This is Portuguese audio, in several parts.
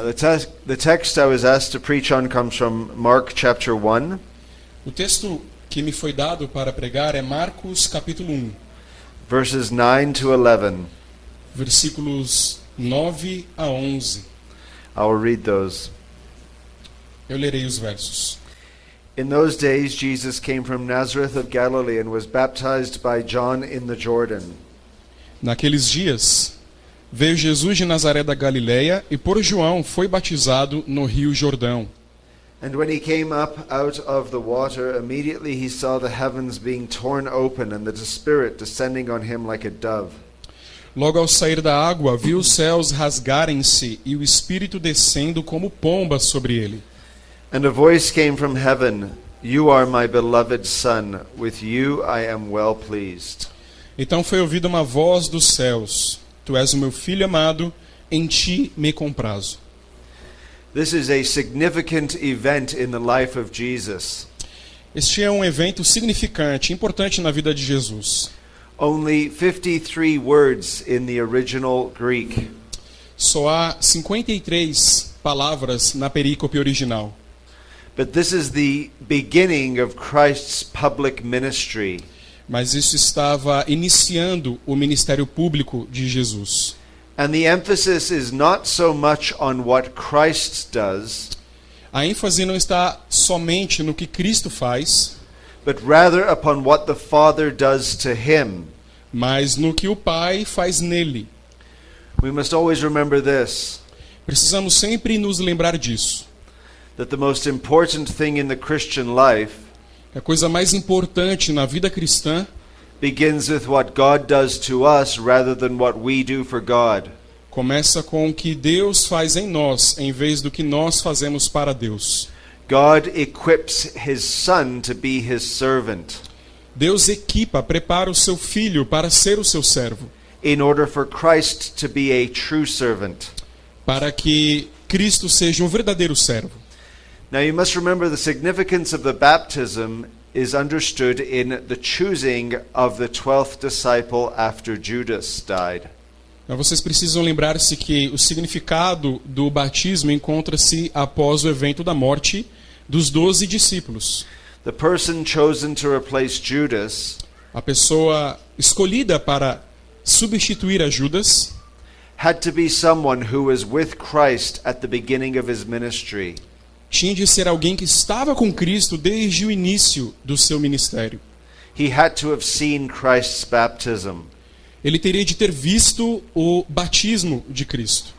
Uh, the, te- the text I was asked to preach on comes from Mark chapter 1, O texto que me foi dado para pregar é Marcos capítulo 1, verses 9 to 11. versículos 9 a 11. I will read those. Eu lerei os versos. In those days, Jesus came from Nazareth of Galilee and was baptized by John in the Jordan. Naqueles dias, veio Jesus de Nazaré da Galileia e por João foi batizado no rio Jordão. And when he came up out of the water, immediately he saw the heavens being torn open and the Spirit descending on him like a dove. Logo ao sair da água, viu os céus rasgarem-se e o Espírito descendo como pomba sobre ele. And a voice came from heaven You are my beloved Son, with you I am well pleased. Então foi ouvida uma voz dos céus: Tu és o meu filho amado, em ti me comprazo. This is a significant event in the life of Jesus. Este é um evento significante, importante na vida de Jesus. Only 53 words in the original Greek. Só há 53 palavras na perícope original. But this is the beginning of Christ's public ministry. Mas isso estava iniciando o ministério público de Jesus. And the emphasis is not so much on what Christ does, A ênfase não está somente no que Cristo faz, but rather upon what the Father does to him. mas no que o Pai faz nele. We must always remember this Precisamos sempre nos lembrar disso. that the most important thing in the Christian life A coisa mais importante na vida cristã begins with what God does to us rather than what we do for God. começa com o que Deus faz em nós, em vez do que nós fazemos para Deus. God equips his son to be his servant Deus equipa, prepara o seu filho para ser o seu servo, in order for Christ to be a true servant. para que Cristo seja um verdadeiro servo. Now you must remember the significance of the baptism is understood in the choosing of the 12th disciple after Judas died. Mas vocês precisam lembrar-se que o significado do batismo encontra-se após o evento da morte dos doze discípulos. The person chosen to replace Judas A pessoa escolhida para substituir a Judas had to be someone who was with Christ at the beginning of his ministry. Tinha de ser alguém que estava com Cristo desde o início do seu ministério. He had to have seen Christ's baptism. Ele teria de ter visto o batismo de Cristo.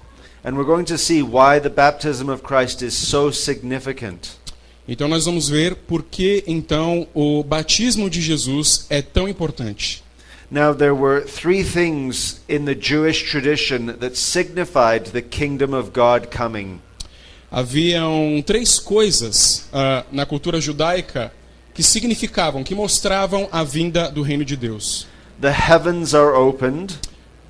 And we're going to see why the baptism of Christ is so significant. Então nós vamos ver por que então o batismo de Jesus é tão importante. Now, there were three things in the Jewish tradition that signified the kingdom of God coming. Haviam três coisas ah, na cultura judaica que significavam, que mostravam a vinda do reino de Deus. The heavens are opened,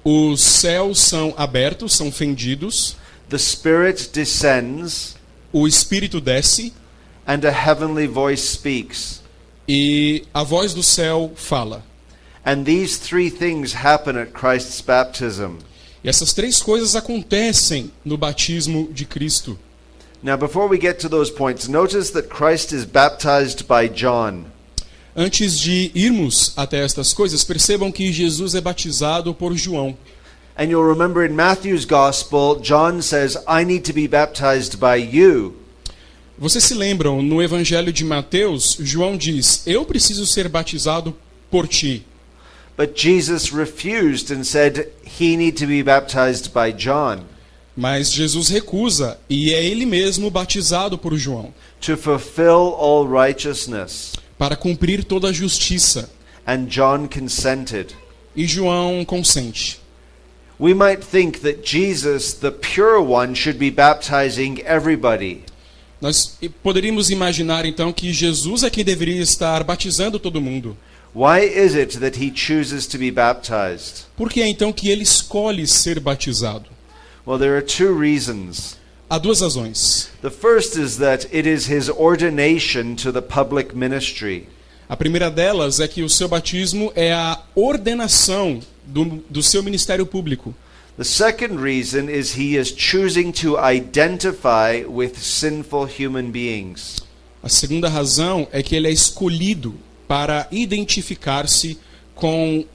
Os céus são abertos, são fendidos, the Spirit descends, o Espírito desce and a heavenly voice speaks. e a voz do céu fala. And these three things happen at Christ's baptism. E essas três coisas acontecem no batismo de Cristo. Now, before we get to those points, notice that Christ is baptized by John. Antes de irmos até estas coisas, percebam que Jesus é batizado por João. And you'll remember in Matthew's gospel, John says, I need to be baptized by you. Vocês se lembram, no Evangelho de Mateus, João diz: Eu preciso ser batizado por ti. But Jesus refused and said he need to be baptized by John Mas Jesus recusa e é ele mesmo batizado por João, to fulfill all righteousness. para cumprir toda a justiça. And John consented. E João consente. We might think that Jesus, the pure one, should be baptizing everybody. Nós poderíamos imaginar então que Jesus é quem deveria estar batizando todo mundo. Why is it that he chooses to be baptized? Por que é então que ele escolhe ser batizado? Well, there are two reasons. Há duas razões. The first is that it is his ordination to the public ministry. A primeira delas é que o seu batismo é a ordenação do, do seu ministério público. The second reason is he is choosing to identify with sinful human beings. A segunda razão é que ele é escolhido para identificar-se com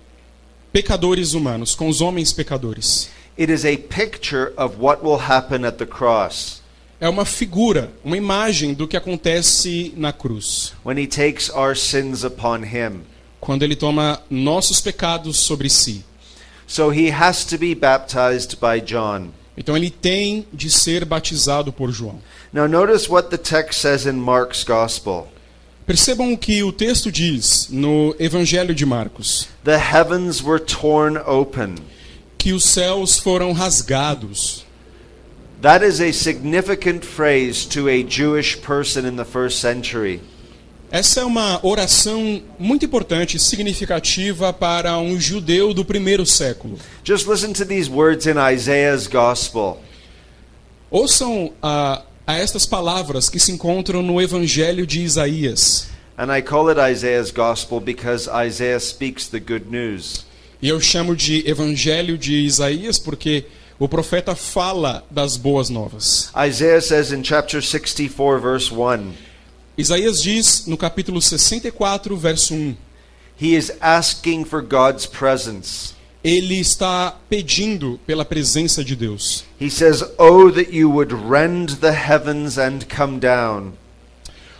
pecadores humanos, com os homens pecadores. It is a picture of what will happen at the cross É uma figura, uma imagem do que acontece na cruz, when he takes our sins upon him. quando ele toma nossos pecados sobre si. So he has to be baptized by John. Então ele tem de ser batizado por João. Now, notice what the text says in Mark's Gospel Percebam o que o texto diz no Evangelho de Marcos: The heavens were torn open. Que os céus foram rasgados. That is a significant phrase to a Jewish person in the first century. Essa é uma oração muito importante, significativa para um judeu do primeiro século. Just listen to these words in Isaiah's Gospel. Ouçam a, a estas palavras que se encontram no Evangelho de Isaías. And I call it Isaiah's Gospel because Isaiah speaks the good news. E eu chamo de Evangelho de Isaías porque o profeta fala das boas novas. Isaiah says in chapter 64, verse 1, Isaías diz no capítulo 64, verso 1: he is asking for God's presence. Ele está pedindo pela presença de Deus. He says, Oh, that you would rend the heavens and come down.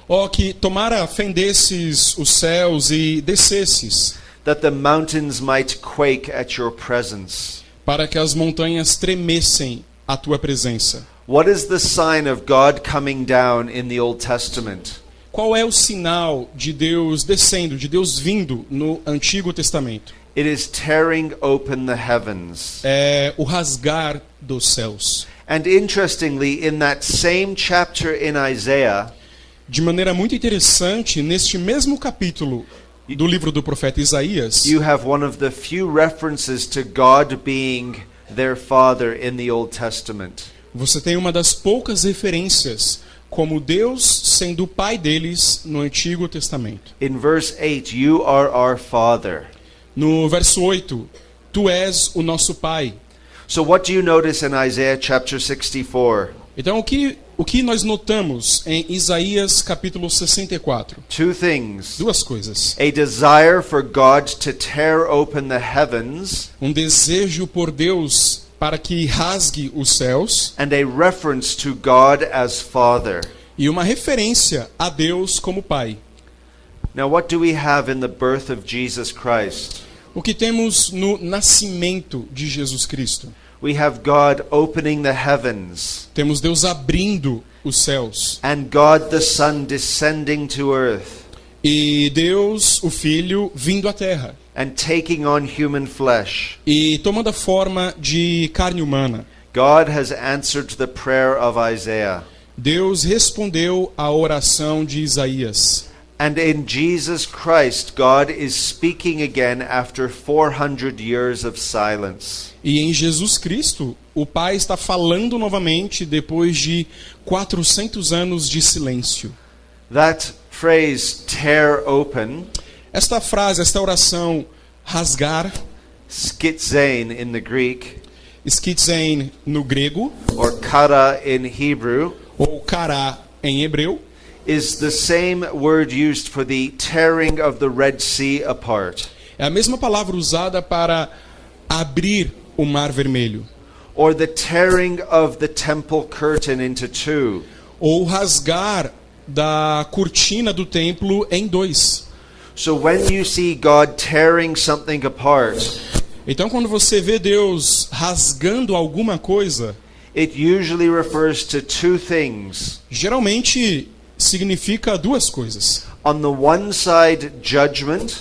Ó, que tomara fendesses os céus e descesses, that the mountains might quake at your presence. para que as montanhas tremessem à tua presença. What is the sign of God coming down in the Old Testament? Qual é o sinal de Deus descendo, de Deus vindo no Antigo Testamento? It is tearing open the heavens. É o rasgar dos céus. And interestingly, in that same chapter in Isaiah, De maneira muito interessante, neste mesmo capítulo do livro do profeta Isaías, you have one of the few references to God being their father in the Old Testament. você tem uma das poucas referências como Deus sendo o pai deles no Antigo Testamento. In verse 8, you are our father. No verso 8, tu és o nosso pai. So, what do you notice in Isaiah chapter 64? Então, o que, o que nós notamos em Isaías capítulo 64? Two things. Duas coisas. A desire for God to tear open the heavens Um desejo por Deus para que rasgue os céus and a reference to God as Father. e uma referência a Deus como Pai. Now, what do we have in the birth of Jesus Christ? O que temos no nascimento de Jesus Cristo? We have God opening the heavens Temos Deus abrindo os céus and God the Son descending to earth e Deus, o Filho, vindo à terra and taking on human flesh. e tomando a forma de carne humana. God has answered the prayer of Isaiah. Deus respondeu à oração de Isaías. And in Jesus Christ, God is speaking again after 400 years of silence. E em Jesus Cristo, o Pai está falando novamente depois de 400 anos de silêncio. That phrase, tear open, Esta frase, esta oração, rasgar, skitzein in the Greek, skitzein no grego, or kara in Hebrew, ou kará em hebreu, is the same word used for the tearing of the Red Sea apart, é a mesma palavra usada para abrir o mar vermelho, or the tearing of the temple curtain into two, ou rasgar da cortina do templo em dois. So when you see God tearing something apart, Então, quando você vê Deus rasgando alguma coisa, it usually refers to two things. geralmente significa duas coisas. On the one side, judgment,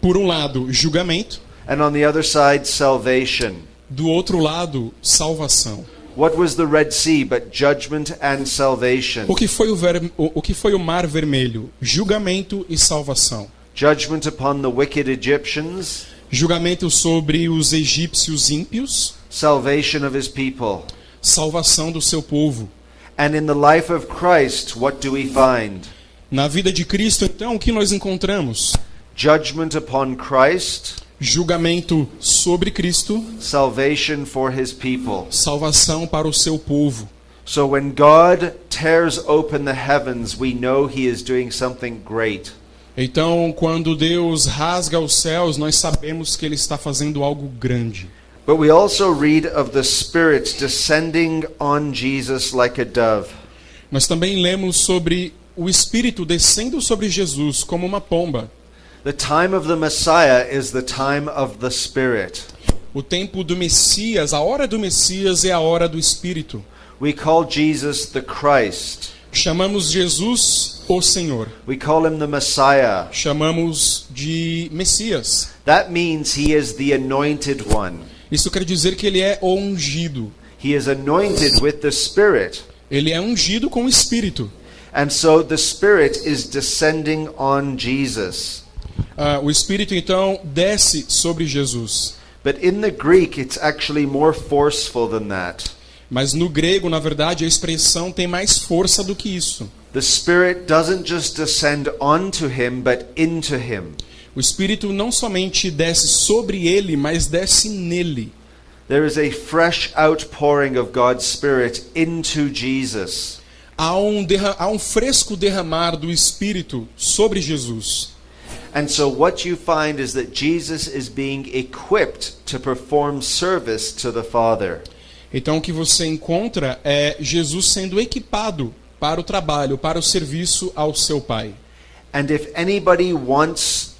Por um lado, julgamento, and on the other side, salvation. do outro lado, salvação. What was the Red Sea but judgment and salvation? O que foi o, ver- o- que foi o mar vermelho? Julgamento e salvação. Judgment upon the wicked Egyptians, Julgamento sobre os egípcios ímpios, salvation of his people. salvação do seu povo. And in the life of Christ, what do we find? Na vida de Cristo, então, o que nós encontramos? Judgment upon Christ julgamento sobre Cristo, salvation for his people. salvação para o seu povo. So when God tears open the heavens, we know he is doing something great. Então, quando Deus rasga os céus, nós sabemos que ele está fazendo algo grande. But we also read of the Spirit descending on Jesus like a dove. Nós também lemos sobre o Espírito descendo sobre Jesus como uma pomba. The time of the Messiah is the time of the Spirit. O tempo do Messias, a hora do Messias é a hora do Espírito. We call Jesus the Christ. Chamamos Jesus o Senhor. We call him the Messiah. Chamamos de Messias. That means he is the anointed one. Isso quer dizer que ele é ungido. He is anointed with the Spirit. Ele é ungido com o Espírito. And so the Spirit is descending on Jesus. Ah, o Espírito então desce sobre Jesus. But in the Greek, it's actually more forceful than that. Mas no grego, na verdade, a expressão tem mais força do que isso. The Spirit doesn't just descend onto him, but into him. O Espírito não somente desce sobre ele, mas desce nele. There is a fresh outpouring of God's Spirit into Jesus. Há um, há um fresco derramar do Espírito sobre Jesus. And so what you find is that Jesus is being equipped to perform service to the Father. Então o que você encontra é Jesus sendo equipado para o trabalho, para o serviço ao seu Pai. And if anybody wants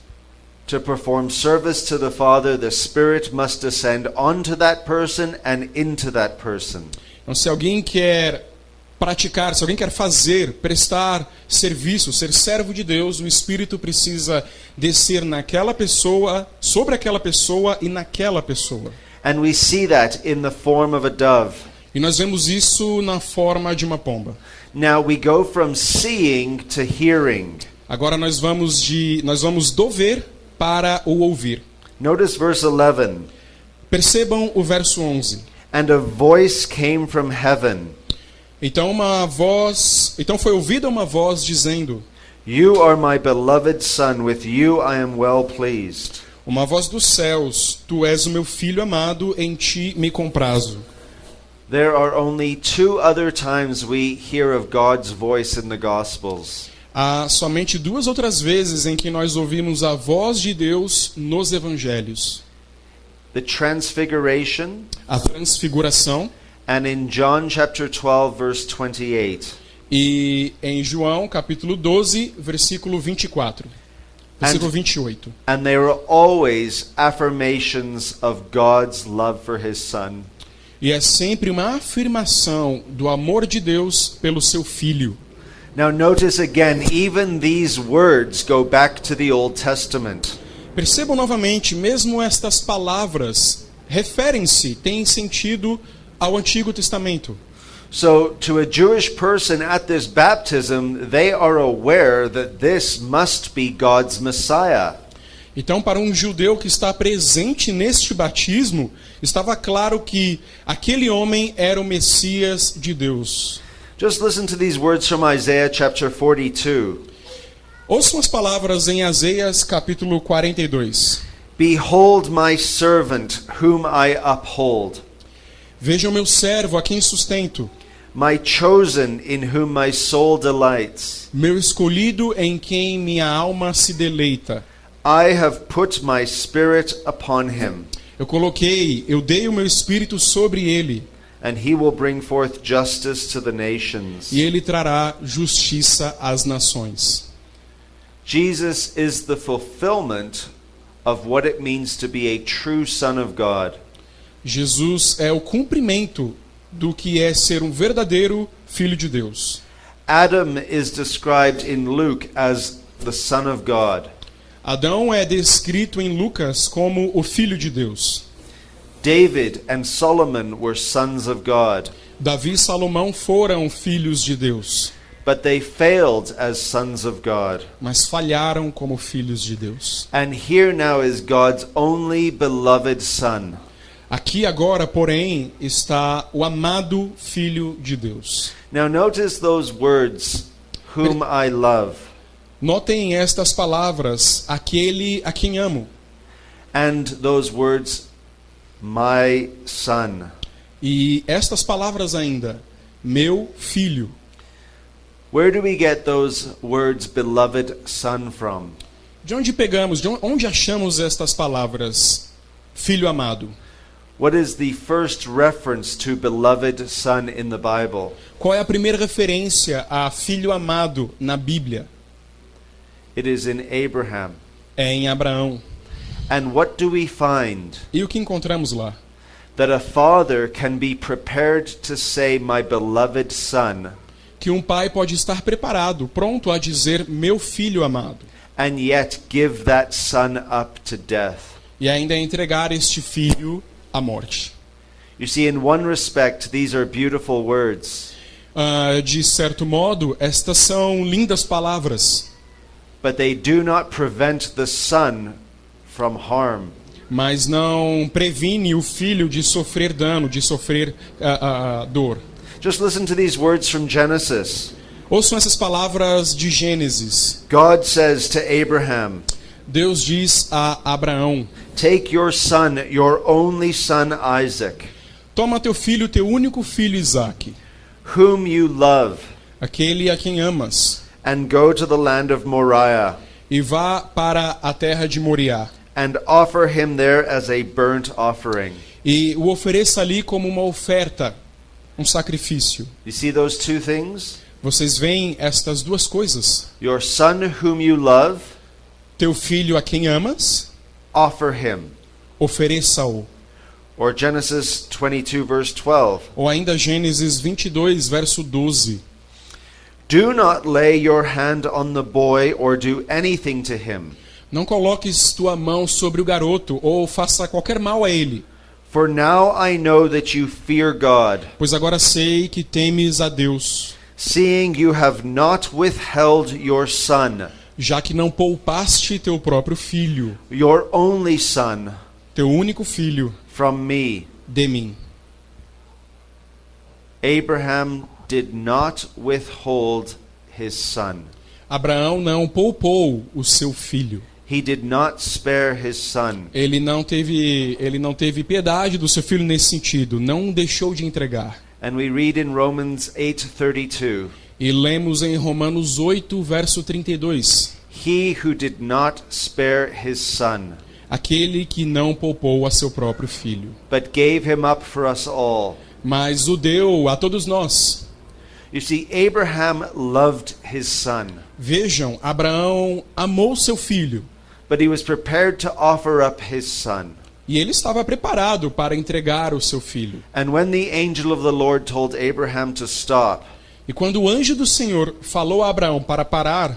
to perform service to the Father, the Spirit must descend onto that person and into that person. Então, se alguém quer praticar, se alguém quer fazer, prestar serviço, ser servo de Deus, o Espírito precisa descer naquela pessoa, sobre aquela pessoa e naquela pessoa. And we see that in the form of a dove. E nós vemos isso na forma de uma pomba. Now we go from seeing to hearing. Agora nós vamos de nós vamos do ver para o ouvir. Notice verse 11. Percebam o verso 11. And a voice came from heaven. Então uma voz, então foi ouvida uma voz dizendo: You are my beloved Son, with you I am well pleased. Uma voz dos céus, tu és o meu filho amado, em ti me comprazo. There are only two other times we hear of God's voice in the Gospels. Há somente duas outras vezes em que nós ouvimos a voz de Deus nos evangelhos: The Transfiguration a transfiguração and in John chapter 12 verse 28. e em João, capítulo 12, versículo 24. Versículo 28. And they were always affirmations of God's love for his son. E é sempre uma afirmação do amor de Deus pelo seu filho. Now notice again, even these words go back to the Old Testament. Percebam novamente, mesmo estas palavras referem-se, têm sentido ao Antigo Testamento. So, to a Jewish person at this baptism, they are aware that this must be God's Messiah. Então, para um judeu que está presente neste batismo, estava claro que aquele homem era o Messias de Deus. Just listen to these words from Isaiah chapter 42. Ouçam as palavras em Azeias capítulo 42. Behold my servant, whom I uphold, Vejam meu servo a quem sustento, my chosen, in whom my soul delights. meu escolhido em quem minha alma se deleita. I have put my spirit upon him, Eu coloquei, eu dei o meu espírito sobre ele, and he will bring forth justice to the nations. e ele trará justiça às nações. Jesus is the fulfillment of what it means to be a true Son of God. Jesus é o cumprimento do que é ser um verdadeiro filho de Deus. Adam is described in Luke as the Son of God. Adão é descrito em Lucas como o filho de Deus. David and Solomon were sons of God, Davi e Salomão foram filhos de Deus, but they failed as sons of God. mas falharam como filhos de Deus. And here now is God's only beloved Son. Aqui agora, porém, está o amado filho de Deus. Now notice those words, whom I love. Notem estas palavras: aquele a quem amo. And those words, my son. E estas palavras ainda, meu filho. Where do we get those words, beloved son, from? De onde pegamos, de onde achamos estas palavras, filho amado? What is the first reference to beloved son in the Bible? Qual é a primeira referência a filho amado na Bíblia? It is in Abraham. É em Abraão. And what do we find? E o que encontramos lá? That a father can be prepared to say, My beloved son, Que um pai pode estar preparado, pronto a dizer meu filho amado, and yet give that son up to death. e ainda entregar este filho à morte. You see, in one respect, these are beautiful words, Ah, de certo modo, estas são lindas palavras, but they do not prevent the son from harm. mas não previne o filho de sofrer dano, de sofrer ah, ah, dor. Just listen to these words from Genesis. Ouçam essas palavras de Gênesis. God says to Abraham, Deus diz a Abraão: Take your son, your only son Isaac, Toma teu filho, teu único filho Isaque, whom you love, aquele a quem amas, and go to the land of Moriah, e vá para a terra de Moriá, and offer him there as a burnt offering. e o ofereça ali como uma oferta, um sacrifício. You see those two things? Vocês veem estas duas coisas? Your son, whom you love, Teu filho a quem amas, offer him. ofereça-o. Or Genesis 22, verse 12. Ou ainda Gênesis 22, verso 12. Do not lay your hand on the boy or do anything to him, Não coloques tua mão sobre o garoto ou faça qualquer mal a ele, for now I know that you fear God, pois agora sei que temes a Deus, seeing you have not withheld your son, já que não poupaste teu próprio filho, your only son, teu único filho, from me. de mim. Abraham did not withhold his son. Abraão não poupou o seu filho. He did not spare his son. Ele não teve, ele não teve piedade do seu filho nesse sentido, não deixou de entregar. And we read in Romans 8:32, E lemos em Romanos 8, verso 32. he who did not spare his son, Aquele que não poupou a seu próprio filho, but gave him up for us all. mas o deu a todos nós. You see, Abraham loved his son, Vejam, Abraão amou seu filho but he was prepared to offer up his son. e ele estava preparado para entregar o seu filho. And when the angel of the Lord told Abraham to stop, E quando o anjo do Senhor falou a Abraão para parar,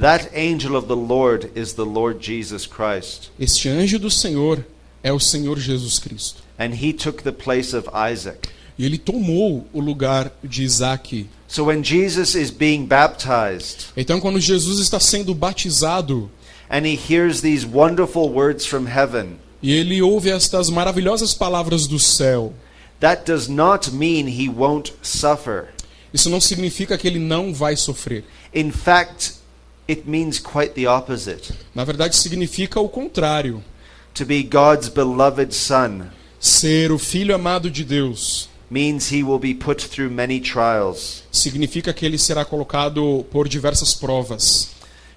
that angel of the Lord is the Lord Jesus Christ. este anjo do Senhor é o Senhor Jesus Cristo. And he took the place of Isaac. E ele tomou o lugar de Isaac. So when Jesus is being baptized Então, quando Jesus está sendo batizado and he hears these wonderful words from heaven, e ele ouve estas maravilhosas palavras do céu, that does not mean he won't suffer. isso não significa que ele não vai sofrer. In fact, it means quite the opposite. Na verdade, significa o contrário. To be God's beloved son Ser o filho amado de Deus means he will be put through many trials. significa que ele será colocado por diversas provas.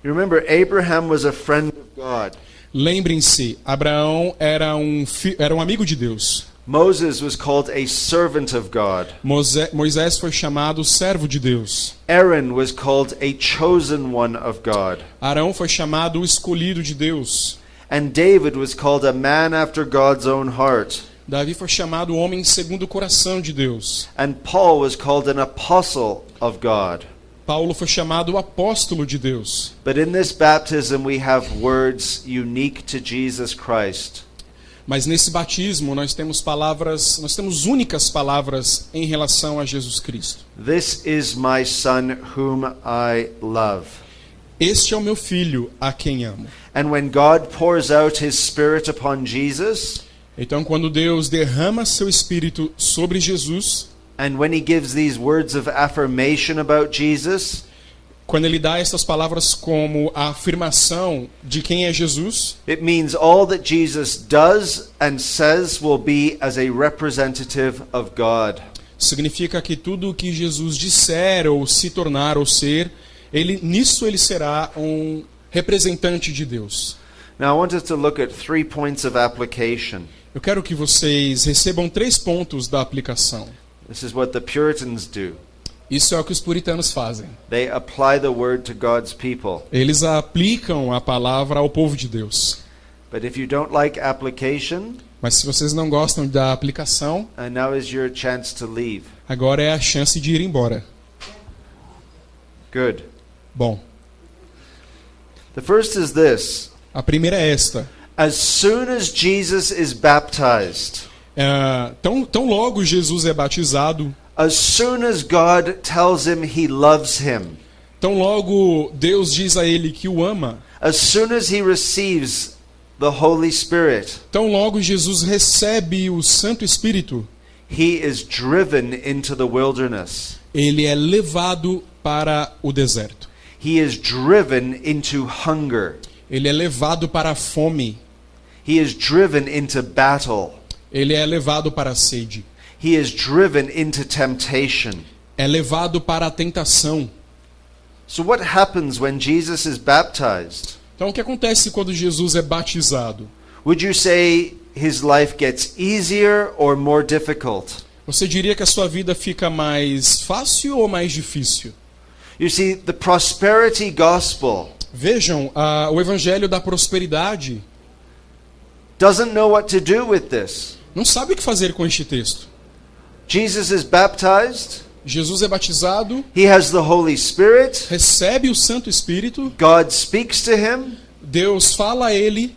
Remember, Abraham was a friend of God. Lembrem-se, Abraão era um, era um amigo de Deus. Moses was called a servant of God. Moisés foi chamado servo de Deus. Aaron was called a chosen one of God. Arão foi chamado o escolhido de Deus. And David was called a man after God's own heart. Davi foi chamado o homem segundo o coração de Deus. And Paul was called an apostle of God. Paulo foi chamado o apóstolo de Deus. But in this baptism, we have words unique to Jesus Christ. Mas nesse batismo nós temos palavras, nós temos únicas palavras em relação a Jesus Cristo. This is my son whom I love. Este é o meu filho a quem amo. And when God pours out his spirit upon Jesus, Então, quando Deus derrama seu espírito sobre Jesus, and when he gives these words of affirmation about Jesus, quando ele dá essas palavras como a afirmação de quem é Jesus, it means all that Jesus does and says will be as a representative of God. significa que tudo o que Jesus disser ou se tornar ou ser, ele nisso ele será um representante de Deus. Now, I want us to look at three points of application. Eu quero que vocês recebam três pontos da aplicação. This is what the Puritans do. Isso é o que os puritanos fazem. They apply the word to God's people. Eles aplicam a palavra ao povo de Deus. But if you don't like application, Mas se vocês não gostam da aplicação, uh, now is your chance to leave. agora é a chance de ir embora. Good. Bom, The first is this a primeira é esta. As soon as Jesus is baptized, É, tão, tão logo Jesus é batizado, as soon as God tells him he loves him, tão logo Deus diz a ele que o ama, as soon as he receives the Holy Spirit, tão logo Jesus recebe o Santo Espírito, he is driven into the wilderness. ele é levado para o deserto. He is driven into hunger. Ele é levado para a fome. He is driven into battle. Ele é levado para a sede. He is driven into temptation. É levado para a tentação. So, what happens when Jesus is baptized? Então, o que acontece quando Jesus é batizado? Would you say his life gets easier or more difficult? Você diria que a sua vida fica mais fácil ou mais difícil? You see, the prosperity gospel Vejam, ah, o evangelho da prosperidade doesn't know what to do with this. não sabe o que fazer com este texto. Jesus is baptized, Jesus é batizado, he has the Holy Spirit, recebe o Santo Espírito, God speaks to him, Deus fala a ele,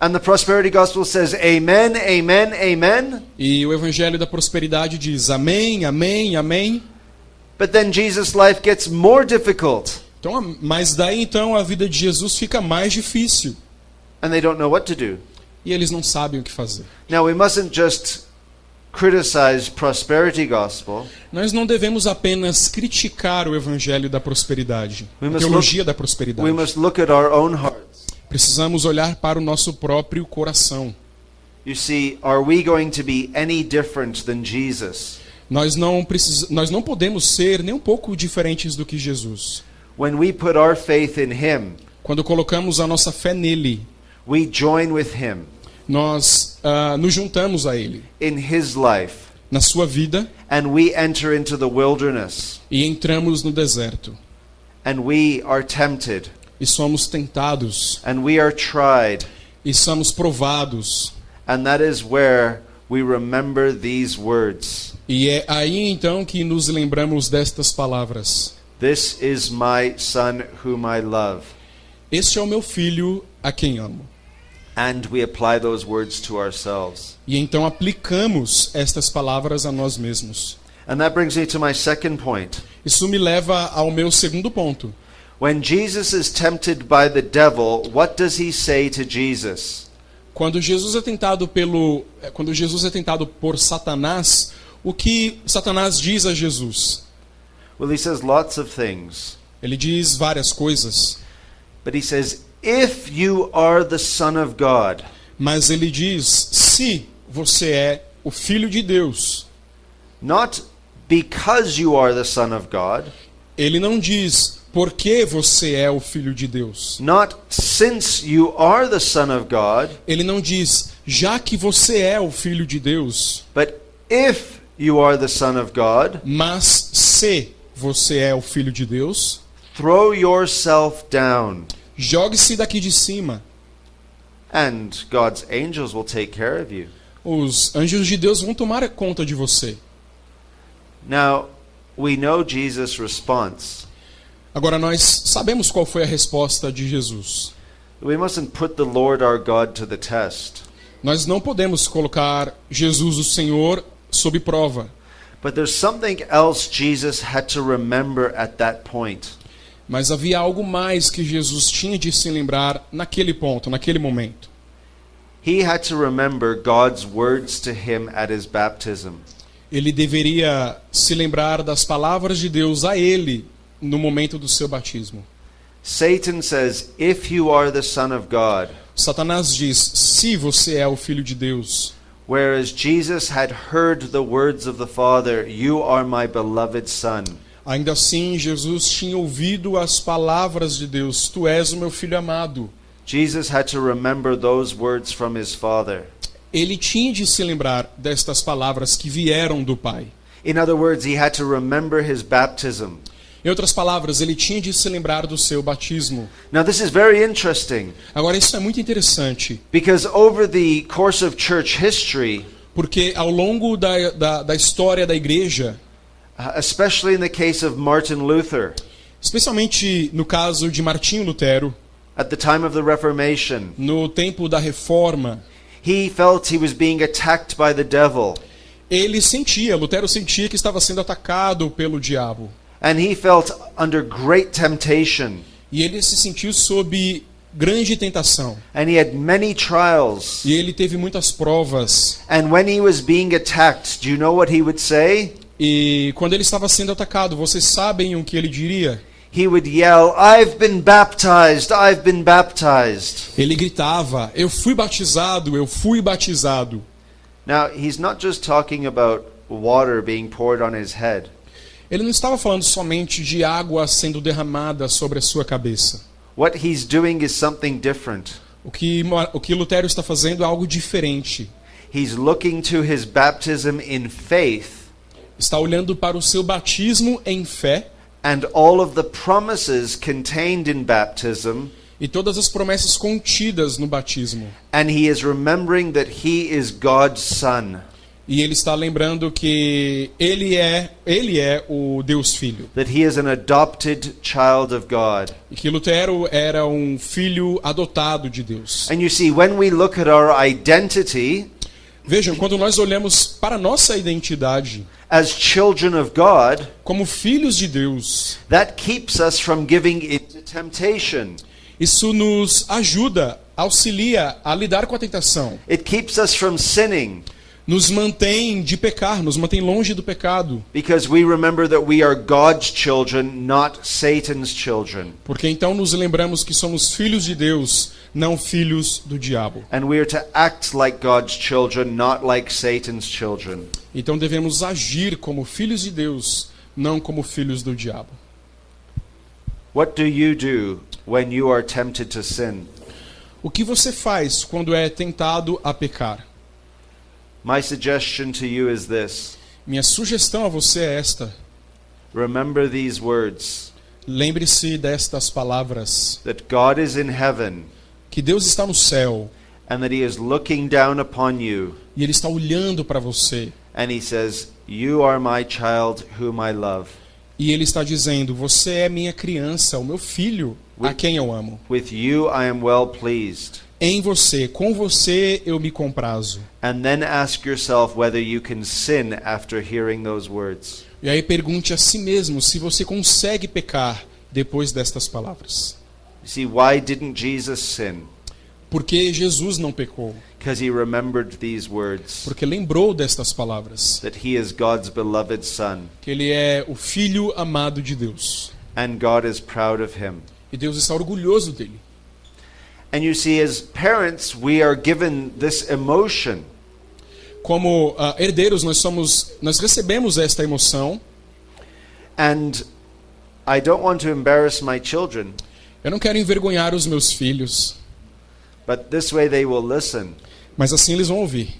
and the prosperity gospel says, Amen, Amen, Amen. e o evangelho da prosperidade diz amém, amém, amém. But then Jesus' life gets more difficult, Então, mas daí então a vida de Jesus fica mais difícil and they don't know what to do. E eles não sabem o que fazer. Now, we mustn't just criticize prosperity gospel. Nós não devemos apenas criticar o evangelho da prosperidade, We a teologia look- da We prosperidade. must look at our own hearts. Precisamos olhar para o nosso próprio coração. You see, are we going to be any different than Jesus? Nós não, precis... Nós não podemos ser nem um pouco diferentes do que Jesus. When we put our faith in Him, Quando colocamos a nossa fé nele, we join with Him nós ah, nos juntamos a ele in His life, na sua vida and we enter into the wilderness, e entramos no deserto and we are tempted, e somos tentados and we are tried, e somos provados. and that is where we remember these words E é aí então que nos lembramos destas palavras. This is my Son whom I love. Este é o meu filho a quem amo. And we apply those words to ourselves. E então aplicamos estas palavras a nós mesmos. And that brings me to my second point. Isso me leva ao meu segundo ponto. When Jesus is tempted by the devil, what does he say to Jesus? Quando Jesus é tentado pelo eh, quando Jesus é tentado por Satanás, o que Satanás diz a Jesus? Well, he says lots of things. Ele diz várias coisas, But he says, If you are the Son of God, mas ele diz: "Se você é o filho de Deus". not because you are the Son of God, Ele não diz porque você é o filho de Deus. not since you are the Son of God, Ele não diz já que você é o filho de Deus, but if you are the Son of God, mas se você é o filho de Deus, throw yourself down, jogue-se daqui de cima. and God's angels will take care of you. Os anjos de Deus vão tomar conta de você. Now, we know Jesus' response. Agora nós sabemos qual foi a resposta de Jesus. We mustn't put the Lord our God to the test. Nós não podemos colocar Jesus o Senhor sob prova, But there's something else Jesus had to remember at that point. Mas havia algo mais que Jesus tinha de se lembrar naquele ponto, naquele momento. He had to remember God's words to him at his baptism. Ele deveria se lembrar das palavras de Deus a ele no momento do seu batismo. Satan says, If you are the Son of God, Satanás diz: se você é o filho de Deus, whereas Jesus had heard the words of the Father, You are my beloved Son. Ainda assim Jesus tinha ouvido as palavras de Deus: Tu és o meu filho amado. Jesus had to remember those words from his Father. Ele tinha de se lembrar destas palavras que vieram do Pai. In other words, he had to remember his baptism. Em outras palavras, ele tinha de se lembrar do seu batismo. Now, this is very interesting Agora, isso é muito interessante, because over the course of church history, porque ao longo da, da, da história da igreja, especially in the case of Martin Luther, especialmente no caso de Martinho Lutero, at the time of the Reformation, no tempo da reforma, he felt he was being attacked by the devil. ele sentia, Lutero sentia que estava sendo atacado pelo diabo. And he felt under great temptation. E ele se sentiu sob grande tentação. And he had many trials. E ele teve muitas provas. And when he was being attacked, do you know what he would say? E quando ele estava sendo atacado, vocês sabem o que ele diria? He would yell, I've been baptized, I've been baptized. Ele gritava: Eu fui batizado, eu fui batizado. Now, he's not just talking about water being poured on his head. Ele não estava falando somente de água sendo derramada sobre a sua cabeça. What he's doing is something different. O que, o que Lutero está fazendo é algo diferente. He's looking to his baptism in faith Está olhando para o seu batismo em fé and all of the promises contained in baptism, e todas as promessas contidas no batismo. and he is remembering that he is God's son, E ele está lembrando que ele é, ele é o Deus Filho. that he is an adopted child of God. E que Lutero era um filho adotado de Deus. And you see, when we look at our identity Vejam, quando nós olhamos para a nossa identidade as children of God, como filhos de Deus, that keeps us from giving into temptation. isso nos ajuda, auxilia a lidar com a tentação. It keeps us from sinning Nos mantém de pecar, nos mantém longe do pecado. because we remember that we are God's children, not Satan's children. Porque então nos lembramos que somos filhos de Deus, não filhos do diabo. And we are to act like God's children, not like Satan's children. Então devemos agir como filhos de Deus, não como filhos do diabo. What do you do when you are tempted to sin? O que você faz quando é tentado a pecar? My suggestion to you is this Minha sugestão a você é esta: remember these words lembre-se destas palavras, that God is in heaven que Deus está no céu and that He is looking down upon you, e Ele está olhando para você. and He says, You are my child whom I love. E Ele está dizendo: Você é minha criança, o meu filho, a quem eu amo. With you I am well pleased. Em você, com você eu me comprazo. And then ask yourself whether you can sin after hearing those words. E aí pergunte a si mesmo se você consegue pecar depois destas palavras. You see, why didn't Jesus sin? Porque Jesus não pecou, Because he remembered these words porque lembrou destas palavras, that he is God's beloved son, que ele é o filho amado de Deus. and God is proud of him. E Deus está orgulhoso dele. And you see, as parents, we are given this emotion. Como ah, herdeiros, nós somos, nós recebemos esta emoção. And I don't want to embarrass my children, Eu não quero envergonhar os meus filhos, but this way they will listen. mas assim eles vão ouvir.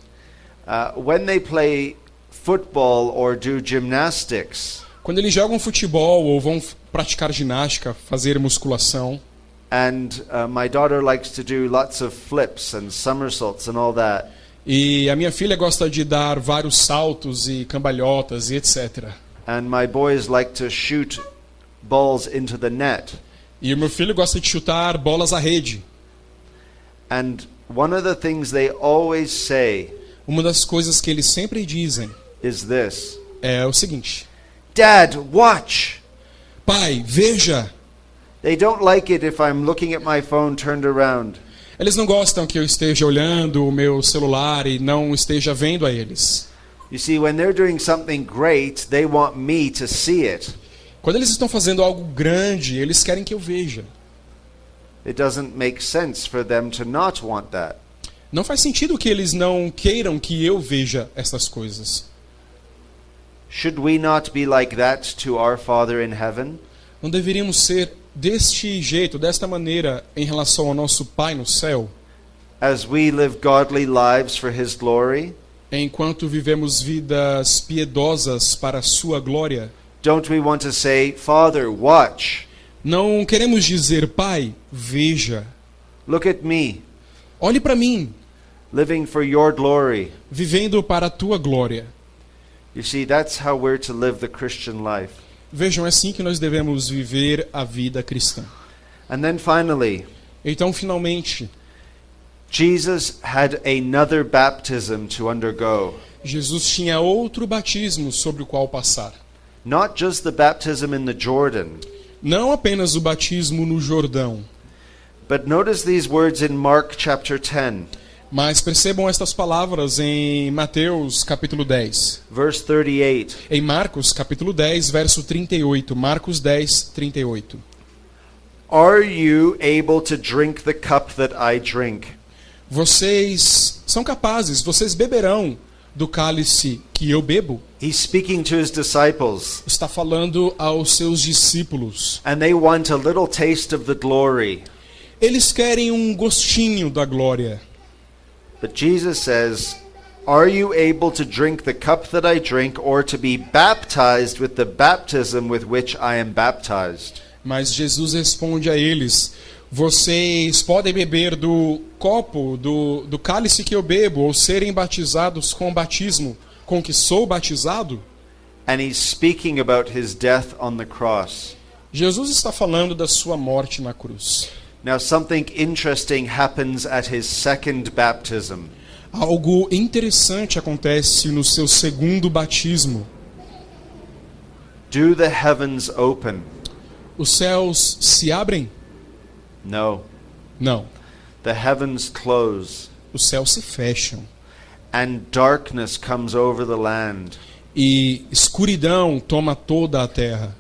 Uh, when they play football or do gymnastics, Quando eles jogam futebol ou vão praticar ginástica, fazer musculação, and uh, my daughter likes to do lots of flips and somersaults and all that, e a minha filha gosta de dar vários saltos e cambalhotas e etc. and my boys like to shoot balls into the net. E o meu filho gosta de chutar bolas à rede. And one of the things they always say Uma das coisas que eles sempre dizem is this é o seguinte: Dad, watch! Pai, veja. They don't like it if I'm looking at my phone turned around. Eles não gostam que eu esteja olhando o meu celular e não esteja vendo a eles. You see, when they're doing something great, they want me to see it. Quando eles estão fazendo algo grande, eles querem que eu veja. It doesn't make sense for them to not want that. Não faz sentido que eles não queiram que eu veja essas coisas. Should we not be like that to our Father in heaven? Não deveríamos ser deste jeito, desta maneira, em relação ao nosso Pai no céu, As we live godly lives for His glory, enquanto vivemos vidas piedosas para a Sua glória? don't we want to say, Father, watch, Não queremos dizer, Pai, veja, look at me, olhe para mim, living for your glory? vivendo para a Tua glória. You see, that's how we're to live the Christian life. Vejam, é assim que nós devemos viver a vida cristã. And then finally, Então, finalmente, Jesus had another baptism to undergo. Jesus tinha outro batismo sobre o qual passar. Not just the baptism in the Jordan, Não apenas o batismo no Jordão, but notice these words in Mark chapter 10, mas percebam estas palavras em Mateus capítulo 10. verse 38. Em Marcos capítulo 10, verso 38. Marcos 10, 38. Are you able to drink the cup that I drink? Vocês são capazes, vocês beberão do cálice que eu bebo? He's speaking to his disciples, Está falando aos seus discípulos. and they want a little taste of the glory. Eles querem um gostinho da glória. But Jesus says, Are you able to drink the cup that I drink, or to be baptized with the baptism with which I am baptized? Mas Jesus responde a eles: Vocês podem beber do copo, do, do cálice que eu bebo, ou serem batizados com o batismo com que sou batizado? And he's speaking about his death on the cross. Jesus está falando da sua morte na cruz. Now, something interesting happens at his second baptism. Algo interessante acontece no seu segundo batismo. Do the heavens open? Os céus se abrem? No. Não. The heavens close, Os céus se fecham. and darkness comes over the land. E escuridão toma toda a terra.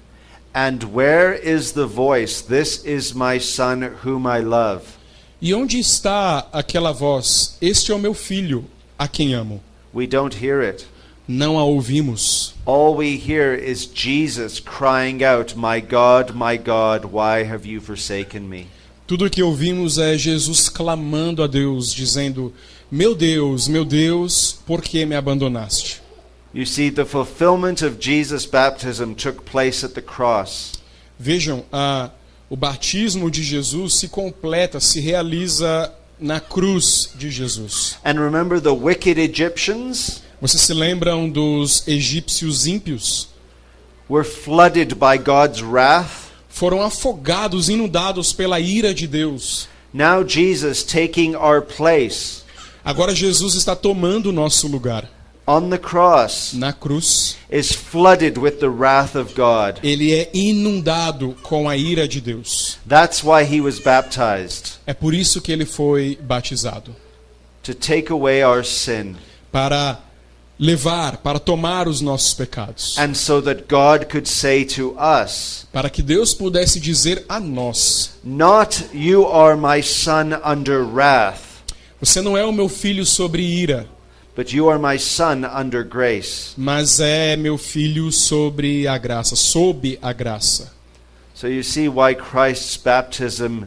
And where is the voice, This is my son whom I love? E onde está aquela voz? Este é o meu filho, a quem amo. We don't hear it. Não a ouvimos. All we hear is Jesus crying out, My God, my God, why have you forsaken me? Tudo o que ouvimos é Jesus clamando a Deus, dizendo: Meu Deus, meu Deus, por que me abandonaste? You see, the fulfillment of Jesus' baptism took place at the cross. Vejam, a, o batismo de Jesus se completa, se realiza na cruz de Jesus. And remember the wicked Egyptians Vocês se lembram dos egípcios ímpios? were flooded by God's wrath? Foram afogados, inundados pela ira de Deus. Now Jesus taking our place Agora Jesus está tomando o nosso lugar. On the cross Na cruz, is flooded with the wrath of God. ele é inundado com a ira de Deus. That's why he was baptized, É por isso que ele foi batizado. To take away our sin, para levar, para tomar os nossos pecados, and so that God could say to us, para que Deus pudesse dizer a nós: Not you are my son under wrath, Você não é o meu filho sobre ira, but you are my son under grace. mas é meu filho sobre a graça, sob a graça. So you see why Christ's baptism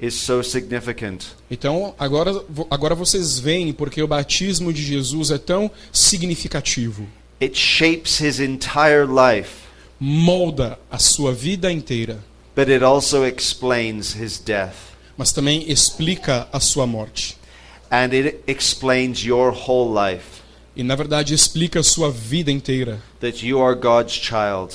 is so significant. Então, agora, agora vocês veem porque o batismo de Jesus é tão significativo. It shapes his entire life, Molda a sua vida inteira, but it also explains his death. mas também explica a sua morte. And it explains your whole life E na verdade explica a sua vida inteira. that you are God's child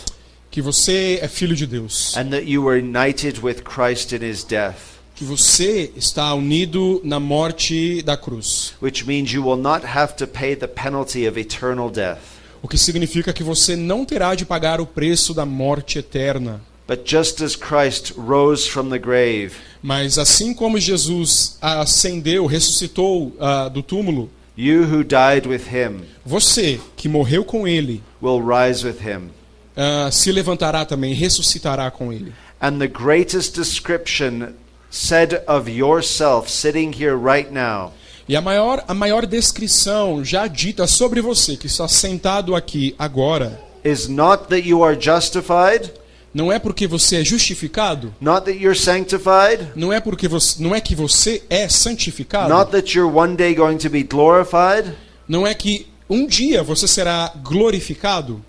Que você é filho de Deus. and that you were united with Christ in his death, Que você está unido na morte da cruz. which means you will not have to pay the penalty of eternal death. O que significa que você não terá de pagar o preço da morte eterna. But just as Christ rose from the grave, Mas assim como Jesus ascendeu, ressuscitou ah, do túmulo, you who died with him você que morreu com ele will rise with him. ah, se levantará também, ressuscitará com ele. And the greatest description said of yourself sitting here right now E a maior, a maior descrição já dita sobre você, que está sentado aqui agora, is not that you are justified, não é porque você é justificado, not that you're sanctified, não é porque você, não é que você é santificado, not that you're one day going to be glorified, não é que um dia você será glorificado,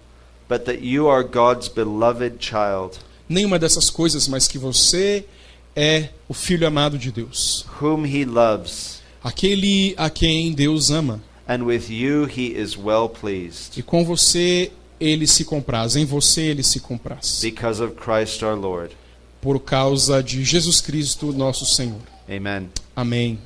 but that you are God's beloved child, nenhuma dessas coisas, mas que você é o filho amado de Deus, whom He loves, aquele a quem Deus ama. and with you He is well pleased, E com você ele se compraz, em você ele se compraz. because of Christ our Lord. Por causa de Jesus Cristo, nosso Senhor. Amen. Amém.